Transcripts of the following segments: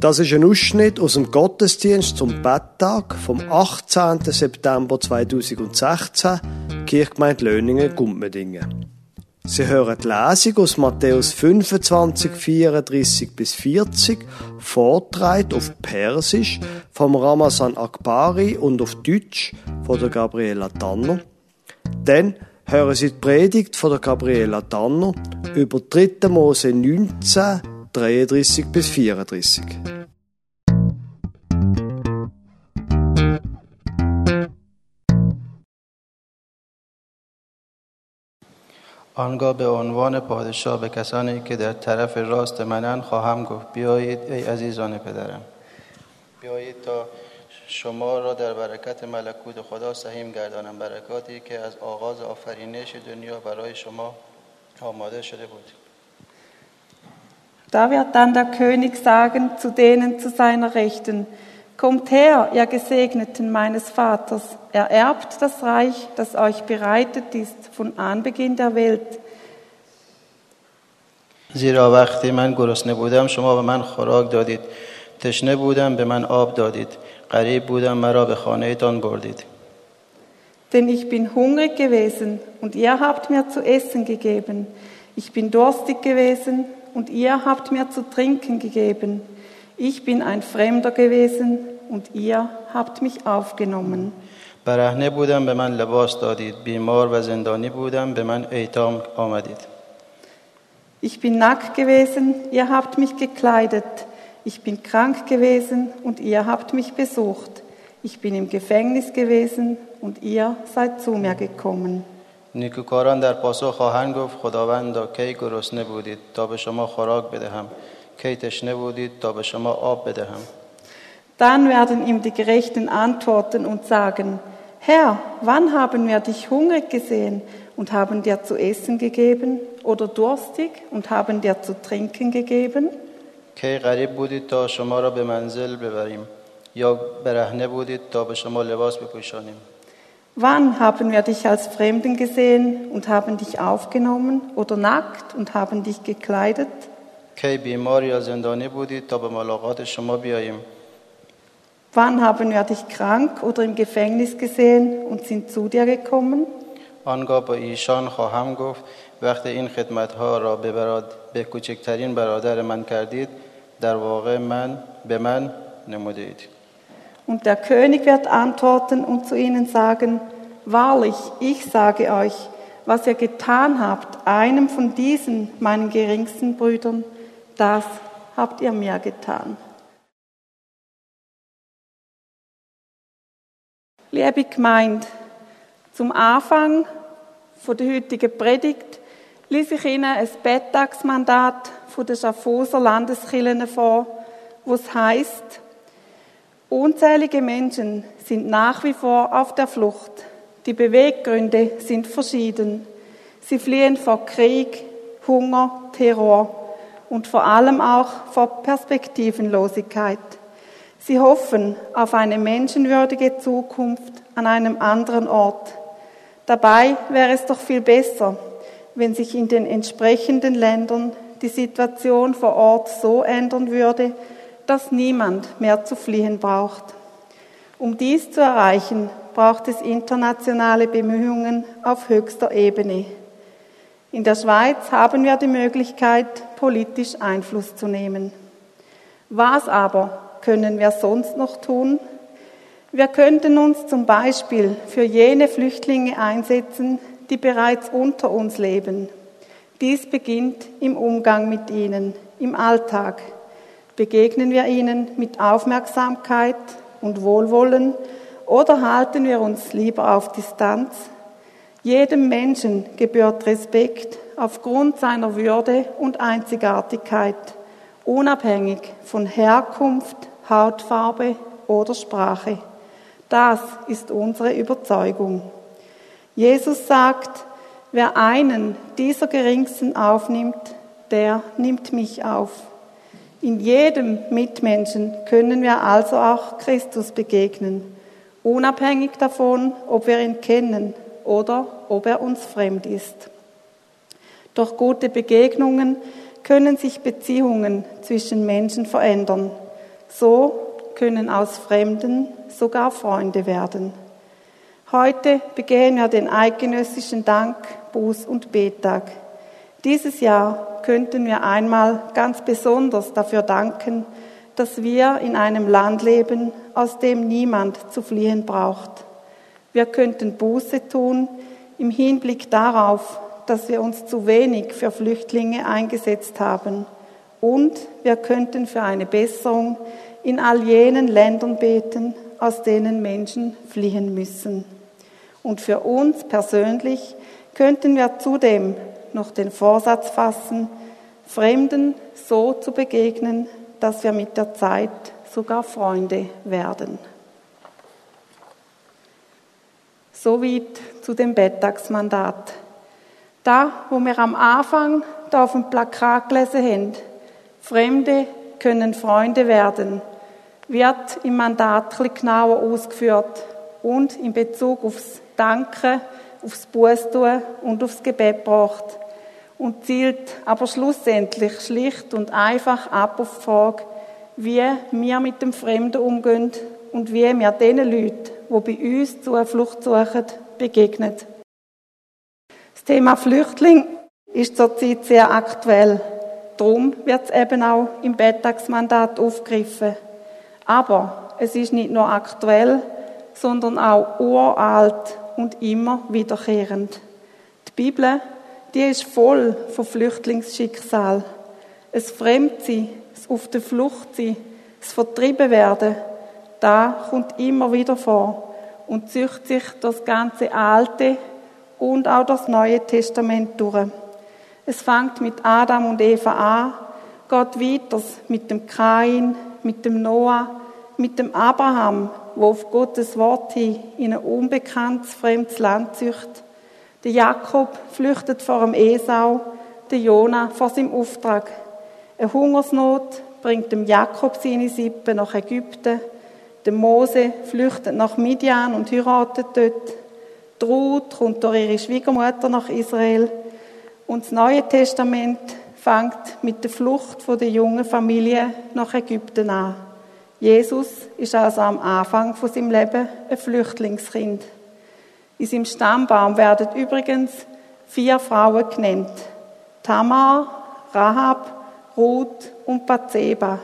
Das ist ein Ausschnitt aus dem Gottesdienst zum Betttag vom 18. September 2016, Kirchgemeinde Löningen, Gumpmedingen. Sie hören die Lesung aus Matthäus 25, 34 bis 40, vortragen auf Persisch vom Ramazan Akbari und auf Deutsch von der Gabriela Tanner. Dann hören Sie die Predigt von der Gabriela Tanner über 3. Mose 19, 33 bis 34. آنگاه به عنوان پادشاه به کسانی که در طرف راست منن خواهم گفت بیایید ای عزیزان پدرم. بیایید تا شما را در برکت ملکوت خدا سهیم گردانم. برکاتی که از آغاز آفرینش دنیا برای شما آماده شده بود. Da wird dann der König sagen zu denen zu seiner Rechten, Kommt her, ihr Gesegneten meines Vaters, ererbt das Reich, das euch bereitet ist von Anbeginn der Welt. زیرا وقتی من گرسنه بودم شما به من خوراک دادید تشنه بودم به من آب دادید غریب بودم مرا به خانهتان بردید Denn ich bin hungrig gewesen und ihr habt mir zu essen gegeben. Ich bin durstig gewesen und ihr habt mir zu trinken gegeben. Ich bin ein Fremder gewesen und ihr habt mich aufgenommen. برهنه بودم به من لباس دادید بیمار و زندانی بودم به من ایتام آمدید Ich bin nackt gewesen, ihr habt mich gekleidet. Ich bin krank gewesen und ihr habt mich besucht. Ich bin im Gefängnis gewesen und ihr seid zu mir gekommen. نیکوکاران در پاسخ خواهند گفت خداوندا کی گرسنه بودید تا به شما خوراک بدهم کی تشنه بودید تا به شما آب بدهم Dann werden ihm die Gerechten antworten und sagen, Herr, wann haben wir dich hungrig gesehen und haben dir zu essen gegeben oder durstig und haben dir zu trinken gegeben? کی غریب بودید تا شما را به منزل ببریم یا برهنه بودید تا به شما لباس بپوشانیم Wann haben wir dich als Fremden gesehen und haben dich aufgenommen oder nackt und haben dich gekleidet? کی بیمار یا زندانی بودید تا به ملاقات شما بیاییم Wann haben wir dich krank oder im Gefängnis gesehen und sind zu dir gekommen? آنگاه با ایشان خواهم گفت وقتی این خدمتها را به, براد... به کوچکترین برادر من کردید در واقع من به من نمودید und der König wird antworten und zu ihnen sagen, Wahrlich, ich sage euch, was ihr getan habt, einem von diesen, meinen geringsten Brüdern, das habt ihr mir getan. Liebe Gemeinde, zum Anfang von der heutigen Predigt lese ich Ihnen ein Betttagsmandat von der Schaffhauser Landeskirche vor, wo es heißt: Unzählige Menschen sind nach wie vor auf der Flucht. Die Beweggründe sind verschieden. Sie fliehen vor Krieg, Hunger, Terror und vor allem auch vor Perspektivenlosigkeit. Sie hoffen auf eine menschenwürdige Zukunft an einem anderen Ort. Dabei wäre es doch viel besser, wenn sich in den entsprechenden Ländern die Situation vor Ort so ändern würde, dass niemand mehr zu fliehen braucht. Um dies zu erreichen, braucht es internationale Bemühungen auf höchster Ebene. In der Schweiz haben wir die Möglichkeit, politisch Einfluss zu nehmen. Was aber können wir sonst noch tun? Wir könnten uns zum Beispiel für jene Flüchtlinge einsetzen, die bereits unter uns leben. Dies beginnt im Umgang mit ihnen, im Alltag. Begegnen wir ihnen mit Aufmerksamkeit und Wohlwollen oder halten wir uns lieber auf Distanz? Jedem Menschen gebührt Respekt aufgrund seiner Würde und Einzigartigkeit, unabhängig von Herkunft, Hautfarbe oder Sprache. Das ist unsere Überzeugung. Jesus sagt, wer einen dieser Geringsten aufnimmt, der nimmt mich auf. In jedem Mitmenschen können wir also auch Christus begegnen, unabhängig davon, ob wir ihn kennen oder ob er uns fremd ist. Durch gute Begegnungen können sich Beziehungen zwischen Menschen verändern. So können aus Fremden sogar Freunde werden. Heute begehen wir den eidgenössischen Dank, Buß- und Betag. Dieses Jahr könnten wir einmal ganz besonders dafür danken, dass wir in einem Land leben, aus dem niemand zu fliehen braucht. Wir könnten Buße tun im Hinblick darauf, dass wir uns zu wenig für Flüchtlinge eingesetzt haben. Und wir könnten für eine Besserung in all jenen Ländern beten, aus denen Menschen fliehen müssen. Und für uns persönlich könnten wir zudem noch den Vorsatz fassen, Fremden so zu begegnen, dass wir mit der Zeit sogar Freunde werden. Soweit zu dem Bettagsmandat. Da, wo wir am Anfang da auf dem Plakat gelesen haben, Fremde können Freunde werden, wird im Mandat ein genauer ausgeführt und in Bezug aufs Danken, aufs Bußtun und aufs Gebet gebracht und zielt aber schlussendlich schlicht und einfach ab auf die Frage, wie wir mit dem Fremden umgehen und wie wir den Leuten, die bei uns Zuflucht suchen, begegnen. Das Thema Flüchtling ist zurzeit sehr aktuell. Darum wird es eben auch im Bettagsmandat aufgegriffen. Aber es ist nicht nur aktuell, sondern auch uralt und immer wiederkehrend. Die Bibel die ist voll von Flüchtlingsschicksal. Es Fremdsein, es auf der Flucht sein, es Vertrieben werden, da kommt immer wieder vor und zücht sich das ganze Alte und auch das Neue Testament durch. Es fängt mit Adam und Eva an, geht weiter mit dem Kain, mit dem Noah, mit dem Abraham, wo auf Gottes Wort hin in ein unbekanntes, fremdes Land zücht der Jakob flüchtet vor dem Esau, der Jona vor seinem Auftrag. Eine Hungersnot bringt dem Jakob seine Sippe nach Ägypten. Der Mose flüchtet nach Midian und heiratet dort. Die Ruth kommt durch ihre Schwiegermutter nach Israel. Und das Neue Testament fängt mit der Flucht von der jungen Familie nach Ägypten an. Jesus ist also am Anfang von seinem Leben ein Flüchtlingskind. In seinem Stammbaum werden übrigens vier Frauen genannt. Tamar, Rahab, Ruth und Bathseba.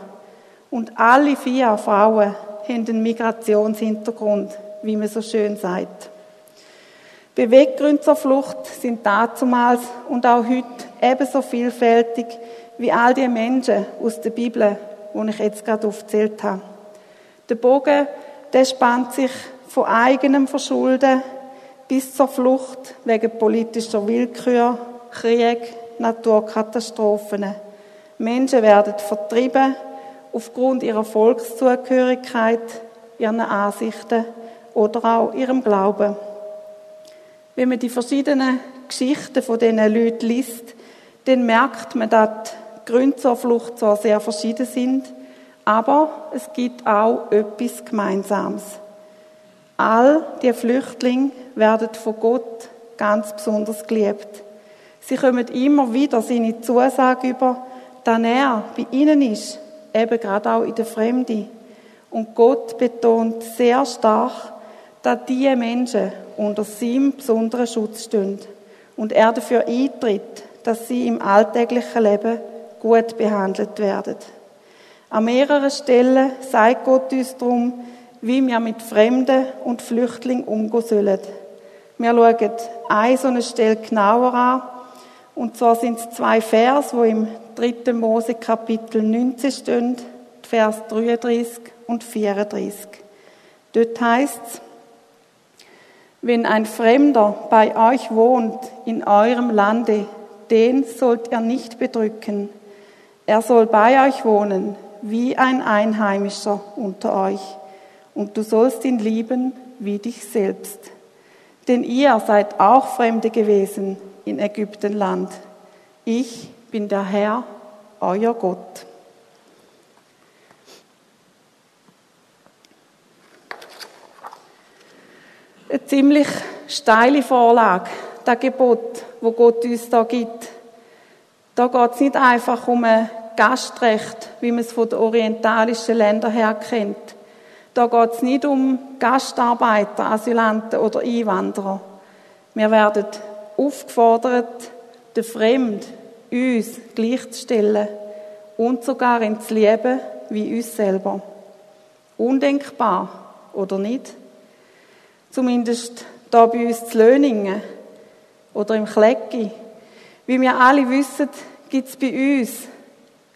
Und alle vier Frauen haben einen Migrationshintergrund, wie man so schön sagt. Beweggründe zur Flucht sind damals und auch heute ebenso vielfältig wie all die Menschen aus der Bibel, die ich jetzt gerade aufgezählt habe. Der Bogen, der spannt sich von eigenem Verschulden bis zur Flucht wegen politischer Willkür, Krieg, Naturkatastrophen. Menschen werden vertrieben aufgrund ihrer Volkszugehörigkeit, ihren Ansichten oder auch ihrem Glauben. Wenn man die verschiedenen Geschichten von diesen Leuten liest, dann merkt man, dass die Gründe zur Flucht zwar sehr verschieden sind, aber es gibt auch etwas Gemeinsames. All die Flüchtlinge werden von Gott ganz besonders geliebt. Sie kommen immer wieder seine Zusage über, dass er bei ihnen ist, eben gerade auch in der Fremde. Und Gott betont sehr stark, dass diese Menschen unter seinem besonderen Schutz stehen und er dafür eintritt, dass sie im alltäglichen Leben gut behandelt werden. An mehreren Stellen sagt Gott uns darum, wie wir mit Fremden und Flüchtlingen umgehen sollen. Wir schauen eine so eine Stelle genauer an. Und zwar sind es zwei Vers, wo im 3. Mose Kapitel 19 stehen, Vers 33 und 34. Dort heißt es, wenn ein Fremder bei euch wohnt in eurem Lande, den sollt ihr nicht bedrücken. Er soll bei euch wohnen, wie ein Einheimischer unter euch und du sollst ihn lieben wie dich selbst. Denn ihr seid auch Fremde gewesen in Ägyptenland. Ich bin der Herr, euer Gott. Eine ziemlich steile Vorlage, das Gebot, wo Gott uns da gibt. Da geht es nicht einfach um eine Gastrecht, wie man es von den orientalischen Ländern her kennt. Da geht es nicht um Gastarbeiter, Asylanten oder Einwanderer. Wir werden aufgefordert, den Fremd uns gleichzustellen und sogar ins Leben wie uns selber. Undenkbar, oder nicht? Zumindest da bei uns zu Löningen oder im Klecki. Wie wir alle wissen, gibt es bei uns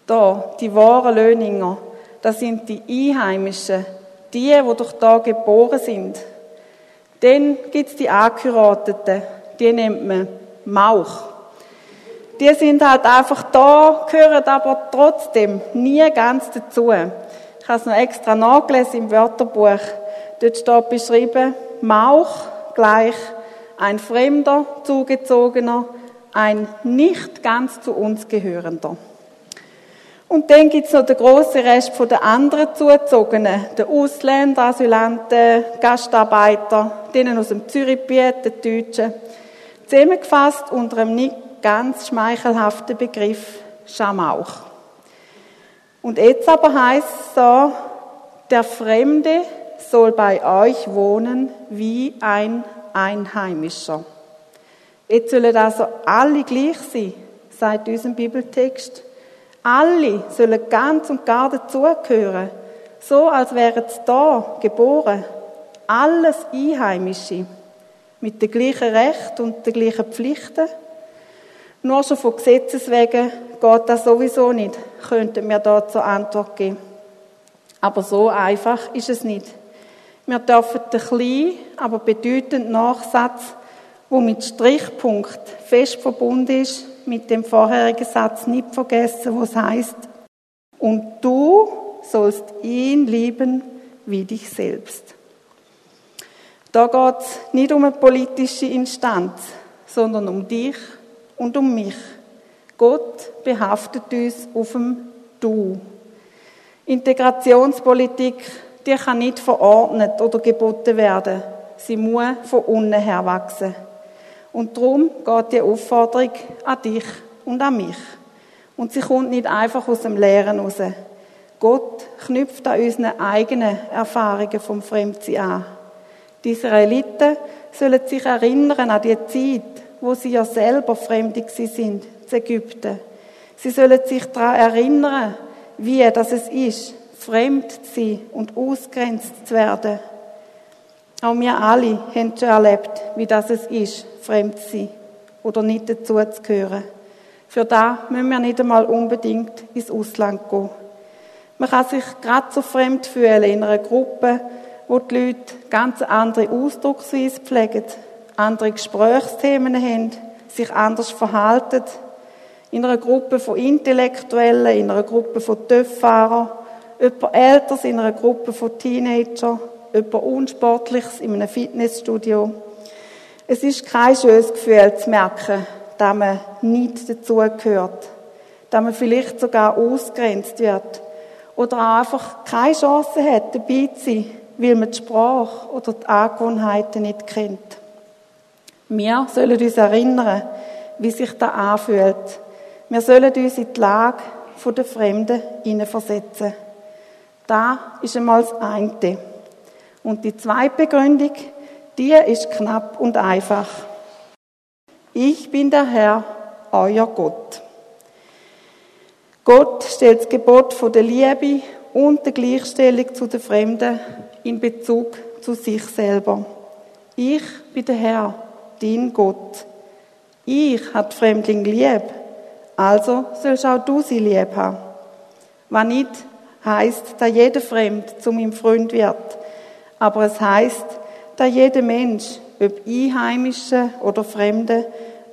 da die wahren Löninger. Das sind die Einheimischen, die, die durch da geboren sind. Dann gibt es die Angeheirateten, die nennt man Mauch. Die sind halt einfach da, gehören aber trotzdem nie ganz dazu. Ich habe es noch extra nachgelesen im Wörterbuch. Dort steht beschrieben, Mauch gleich ein Fremder, Zugezogener, ein nicht ganz zu uns gehörender. Und dann gibt es noch den grossen Rest von den anderen Zugezogenen, den Ausländer, Asylanten, Gastarbeiter, denen aus dem Zürichgebiet, den Deutschen. Zusammengefasst unter einem nicht ganz schmeichelhaften Begriff Schamauch. Und jetzt aber heißt es so, der Fremde soll bei euch wohnen wie ein Einheimischer. Jetzt sollen also alle gleich sein, sagt unserem Bibeltext. Alle sollen ganz und gar dazugehören, so als wären sie da geboren. Alles Einheimische, mit den gleichen Rechten und den gleichen Pflichten. Nur schon von Gesetzes wegen geht das sowieso nicht, könnten wir da zur Antwort geben. Aber so einfach ist es nicht. Wir dürfen den kleinen, aber bedeutenden Nachsatz, wo mit Strichpunkt fest verbunden ist, mit dem vorherigen Satz nicht vergessen, wo es heißt: Und du sollst ihn lieben wie dich selbst. Da geht es nicht um eine politische Instanz, sondern um dich und um mich. Gott behaftet uns auf dem Du. Integrationspolitik die kann nicht verordnet oder geboten werden. Sie muss von unten her wachsen. Und darum geht die Aufforderung an dich und an mich. Und sie kommt nicht einfach aus dem Leeren raus. Gott knüpft an unsere eigenen Erfahrungen vom Fremdsein an. Die Israeliten sollen sich erinnern an die Zeit, wo sie ja selber Fremde sind, in Ägypten. Sie sollen sich daran erinnern, wie das es ist, fremd zu sein und ausgrenzt zu werden. Auch wir alle haben schon erlebt, wie das es ist, fremd zu sein oder nicht dazu zu gehören. Für da müssen wir nicht einmal unbedingt ins Ausland gehen. Man kann sich gerade so fremd fühlen in einer Gruppe, wo die Leute ganz andere Ausdrucksweise pflegen, andere Gesprächsthemen haben, sich anders verhalten. In einer Gruppe von Intellektuellen, in einer Gruppe von Töfffahrern jemand Älteres in einer Gruppe von Teenagern, jemand Unsportliches in einem Fitnessstudio. Es ist kein schönes Gefühl zu merken, dass man nicht dazugehört, dass man vielleicht sogar ausgrenzt wird oder einfach keine Chance hat, dabei zu sein, weil man die Sprache oder die Angewohnheiten nicht kennt. Wir sollen uns erinnern, wie sich das anfühlt. Wir sollen uns in die Lage der Fremden hineinversetzen. Da ist einmal das eine. Und die zweite Begründung, die ist knapp und einfach. Ich bin der Herr, euer Gott. Gott stellt das Gebot von der Liebe und der Gleichstellung zu den Fremden in Bezug zu sich selber. Ich bin der Herr, dein Gott. Ich habe Fremdling lieb, also sollst auch du sie lieb haben. Wenn nicht, heißt, da jeder Fremd zu meinem Freund wird. Aber es heißt, da jeder Mensch, ob Einheimische oder Fremde,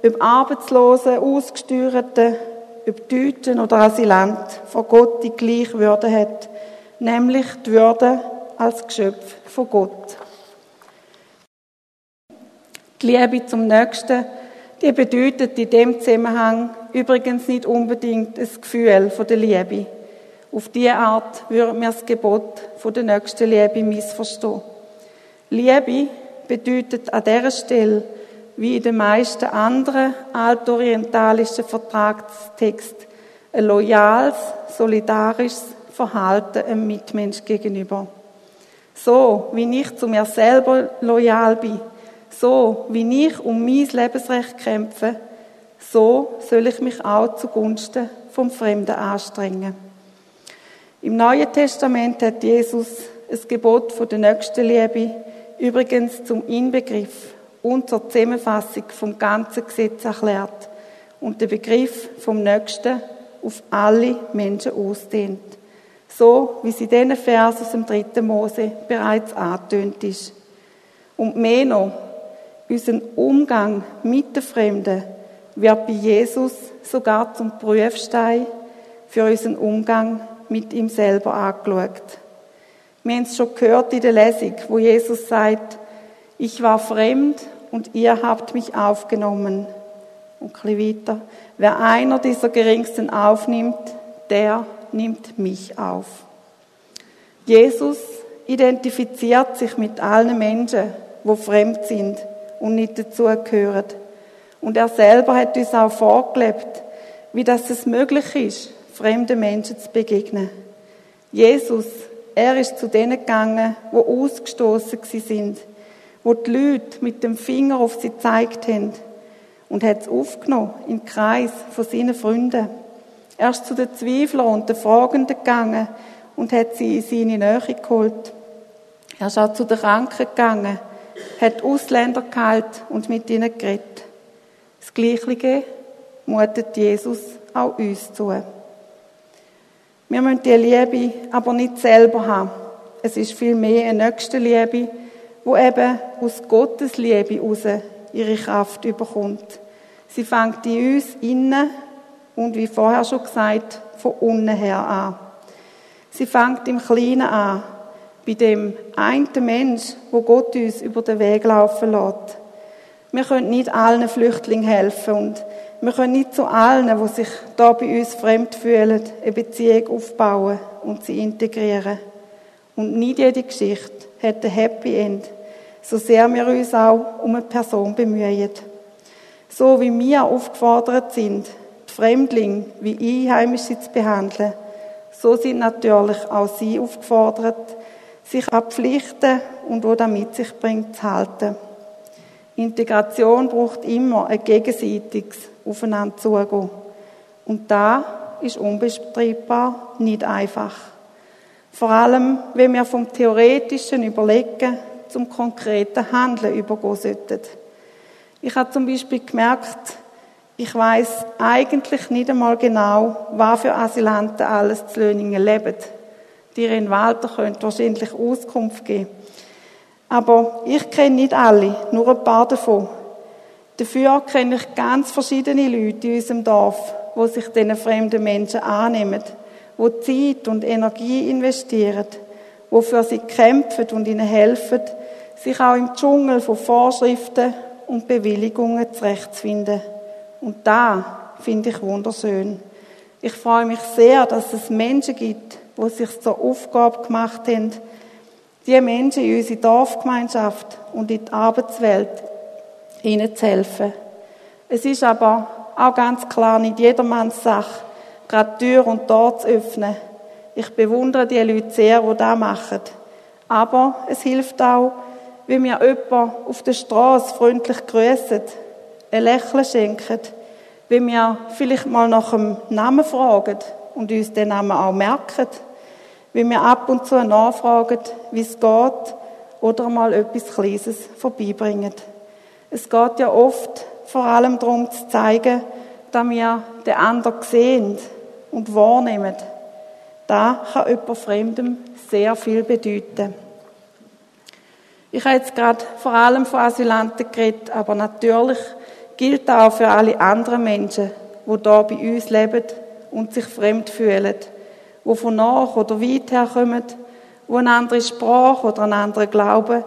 ob Arbeitslose, Ausgesteuerte, ob Deutschen oder Asylant, vor Gott die gleiche Würde hat, nämlich die Würde als Geschöpf von Gott. Die Liebe zum Nächsten, die bedeutet in dem Zusammenhang übrigens nicht unbedingt das Gefühl von der Liebe, auf diese Art würden wir das Gebot von der nächsten Liebe missverstehen. Liebe bedeutet an dieser Stelle, wie in den meisten anderen altorientalischen Vertragstexten, Ein loyales, solidarisches Verhalten einem Mitmensch gegenüber. So, wie ich zu mir selber loyal bin, so, wie ich um mein Lebensrecht kämpfe, so soll ich mich auch zugunsten vom Fremden anstrengen. Im Neuen Testament hat Jesus das Gebot von der Nächstenliebe übrigens zum Inbegriff und zur Zusammenfassung vom ganzen Gesetz erklärt und den Begriff vom Nächsten auf alle Menschen ausdehnt. So wie es in diesen Vers aus dem dritten Mose bereits angetönt ist. Und mehr noch, unser Umgang mit den Fremden wird bei Jesus sogar zum Prüfstein für unseren Umgang mit ihm selber angeschaut. Wir haben es schon gehört in der Lesung, wo Jesus sagt, ich war fremd und ihr habt mich aufgenommen. Und ein bisschen weiter, wer einer dieser Geringsten aufnimmt, der nimmt mich auf. Jesus identifiziert sich mit allen Menschen, wo fremd sind und nicht dazugehören. Und er selber hat uns auch vorgelebt, wie das es möglich ist, fremden Menschen zu begegnen. Jesus, er ist zu denen gegangen, wo ausgestoßen sind, wo die Leute mit dem Finger auf sie gezeigt haben und hat es aufgenommen im Kreis von seinen Freunden. Er ist zu den Zweiflern und den Fragenden gegangen und hat sie in seine Nähe geholt. Er ist auch zu den Kranken gegangen, hat Ausländer geheilt und mit ihnen geredet. Das Gleiche mutet Jesus auch uns zu. Wir müssen die Liebe aber nicht selber haben. Es ist vielmehr eine nächste Liebe, wo eben aus Gottes Liebe heraus ihre Kraft überkommt. Sie fängt in uns innen und wie vorher schon gesagt, von unten her an. Sie fängt im Kleinen an, bei dem einen Mensch, wo Gott uns über den Weg laufen lässt. Wir können nicht allen Flüchtlingen helfen und wir können nicht zu allen, die sich da bei uns fremd fühlen, eine Beziehung aufbauen und sie integrieren. Und nicht jede Geschichte hat ein Happy End, so sehr wir uns auch um eine Person bemühen. So wie wir aufgefordert sind, Fremdlinge wie Einheimische zu behandeln, so sind natürlich auch sie aufgefordert, sich an Pflichten und wo damit sich bringt zu halten. Integration braucht immer ein gegenseitiges Aufeinander zugehen. Und da ist unbestreitbar nicht einfach. Vor allem, wenn wir vom theoretischen Überlegen zum konkreten Handeln übergehen sollten. Ich habe zum Beispiel gemerkt, ich weiß eigentlich nicht einmal genau, was für Asylanten alles zu Löningen leben. Die in Walter können wahrscheinlich Auskunft geben. Aber ich kenne nicht alle, nur ein paar davon. Dafür kenne ich ganz verschiedene Leute in unserem Dorf, wo sich diesen fremden Menschen annehmen, wo Zeit und Energie investieren, wo für sie kämpfen und ihnen helfen, sich auch im Dschungel von Vorschriften und Bewilligungen zurechtzufinden. Und da finde ich wunderschön. Ich freue mich sehr, dass es Menschen gibt, die sich zur Aufgabe gemacht haben, die Menschen in unsere Dorfgemeinschaft und in die Arbeitswelt ihnen zu helfen. Es ist aber auch ganz klar nicht jedermanns Sache, gerade Tür und Tor zu öffnen. Ich bewundere die Leute sehr, die das machen. Aber es hilft auch, wenn wir jemanden auf der Straße freundlich grüßen ein Lächeln schenken, wenn wir vielleicht mal nach dem Namen fragen und uns den Namen auch merken, wenn wir ab und zu nachfragen, wie es geht oder mal etwas Kleines vorbeibringen. Es geht ja oft vor allem darum zu zeigen, dass wir den anderen sehen und wahrnehmen. Da kann jemand Fremdem sehr viel bedeuten. Ich habe jetzt gerade vor allem von Asylanten geredet, aber natürlich gilt auch für alle anderen Menschen, die da bei uns leben und sich fremd fühlen, die von nach oder weit her kommen, die eine andere Sprache oder einen anderen Glauben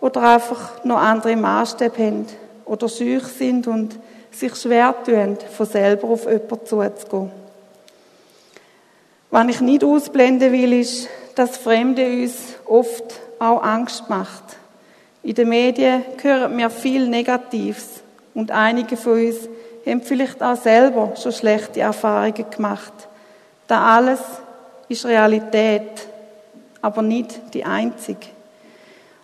oder einfach noch andere Maßstäbe haben oder schüch sind und sich schwer tun, von selber auf jemanden zuzugehen. Was ich nicht ausblenden will, ist, dass Fremde uns oft auch Angst macht. In den Medien hören wir viel Negatives und einige von uns haben vielleicht auch selber schon schlechte Erfahrungen gemacht. Da alles ist Realität, aber nicht die einzige.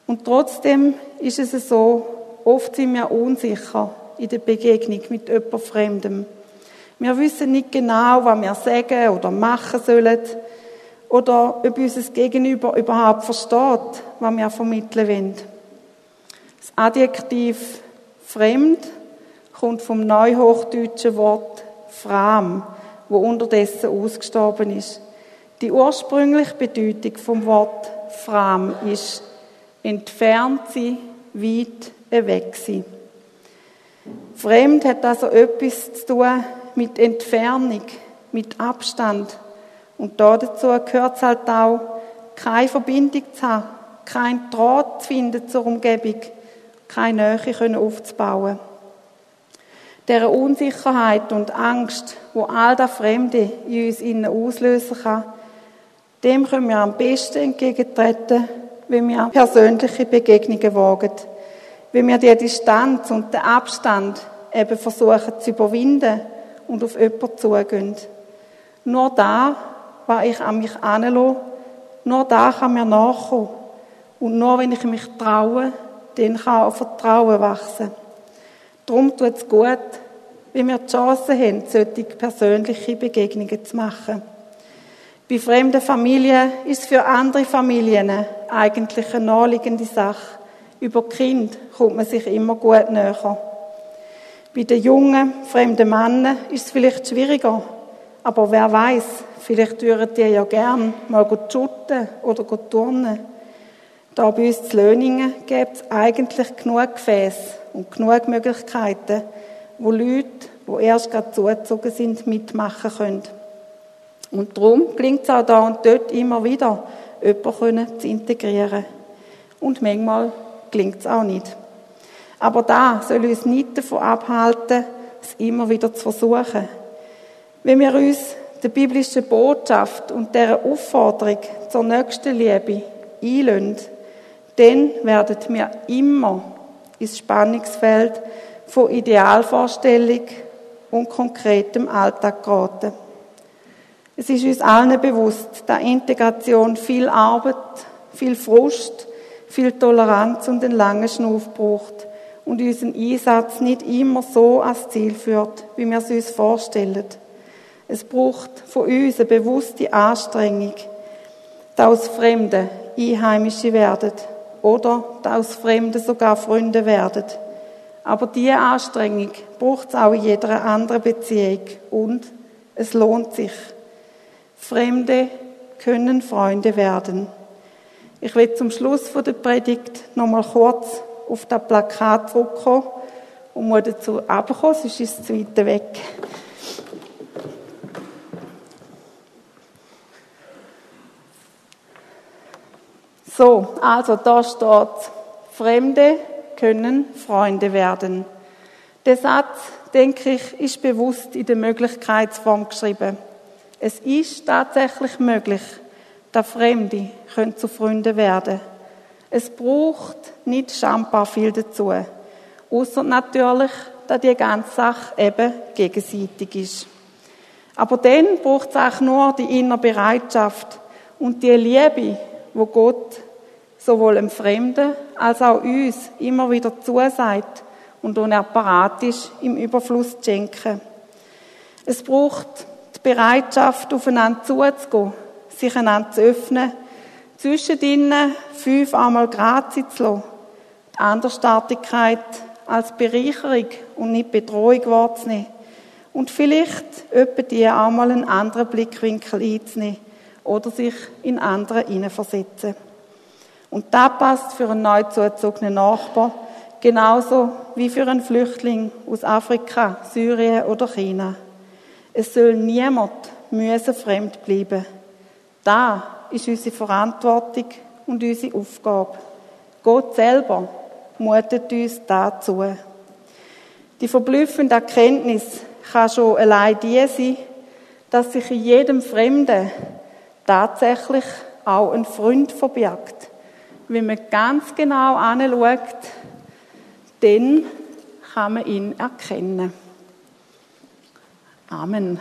Und trotzdem ist es so, oft sind wir unsicher in der Begegnung mit jemand Fremdem. Wir wissen nicht genau, was wir sagen oder machen sollen oder ob unser Gegenüber überhaupt versteht, was wir vermitteln wollen. Das Adjektiv fremd kommt vom neuhochdeutschen Wort fram, wo unterdessen ausgestorben ist. Die ursprüngliche Bedeutung vom Wort fram ist entfernt sein, weit weg sein. Fremd hat also etwas zu tun mit Entfernung, mit Abstand. Und dazu gehört es halt auch, keine Verbindung zu haben, kein Draht zu finden zur Umgebung, keine Nähe aufzubauen. Dieser Unsicherheit und Angst, wo all das Fremde in uns auslösen kann, dem können wir am besten entgegentreten, wenn wir persönliche Begegnungen wagen, wenn wir die Distanz und den Abstand eben versuchen zu überwinden und auf jemanden zugehen. Nur da, was ich an mich anlasse, nur da kann mir nachkommen. Und nur wenn ich mich traue, dann kann auch Vertrauen wachsen. Darum tut es gut, wenn wir die Chance haben, solche persönliche Begegnungen zu machen. Bei fremden Familien ist es für andere Familien eigentlich eine naheliegende Sache. Über Kind kommt man sich immer gut näher. Bei den jungen, fremden Männern ist es vielleicht schwieriger. Aber wer weiß, vielleicht würden die ja gern mal shooten oder turnen. Da bei uns zu Löningen gibt es eigentlich genug Gefäße und genug Möglichkeiten, wo Leute, die erst gerade zugezogen sind, mitmachen können. Und darum klingt es auch da und dort immer wieder, jemanden zu integrieren. Und manchmal klingt es auch nicht. Aber da soll uns nicht davon abhalten, es immer wieder zu versuchen. Wenn wir uns der biblischen Botschaft und der Aufforderung zur nächsten Liebe einlösen, dann werden wir immer ins Spannungsfeld von Idealvorstellung und konkretem Alltag geraten. Es ist uns allen bewusst, dass Integration viel Arbeit, viel Frust, viel Toleranz und einen langen Schnuff braucht und unseren Einsatz nicht immer so ans Ziel führt, wie wir es uns vorstellen. Es braucht von uns eine bewusste Anstrengung, dass aus Fremden Einheimische werden oder dass aus Fremden sogar Freunde werden. Aber diese Anstrengung braucht es auch in jeder anderen Beziehung und es lohnt sich. Fremde können Freunde werden. Ich will zum Schluss der Predigt noch mal kurz auf das Plakat zurückkommen und muss dazu abkommen, sonst ist es zu weit weg. So, also da steht, Fremde können Freunde werden. Der Satz, denke ich, ist bewusst in der Möglichkeitsform geschrieben. Es ist tatsächlich möglich, dass Fremde können zu Freunden werden. Es braucht nicht schambar viel dazu. Außer natürlich, dass die ganze Sache eben gegenseitig ist. Aber dann braucht es auch nur die innere Bereitschaft und die Liebe, wo Gott sowohl dem Fremden als auch uns immer wieder zusagt und dann er parat ist, im Überfluss zu schenken. Es braucht Bereitschaft, aufeinander zuzugehen, sich einander zu öffnen, zwischen ihnen fünf einmal Grazie zu lassen, die Andersartigkeit als Bereicherung und nicht Bedrohung wahrzunehmen und vielleicht etwa die einmal einen anderen Blickwinkel einzunehmen oder sich in andere hineinversetzen. Und das passt für einen neu zugezogenen Nachbar genauso wie für einen Flüchtling aus Afrika, Syrien oder China. Es soll niemand müssen fremd bleiben. Da ist unsere Verantwortung und unsere Aufgabe. Gott selber mutet uns dazu. Die verblüffende Erkenntnis kann schon allein die sein, dass sich in jedem Fremden tatsächlich auch ein Freund verbirgt. Wenn man ganz genau anschaut, dann kann man ihn erkennen. Amen.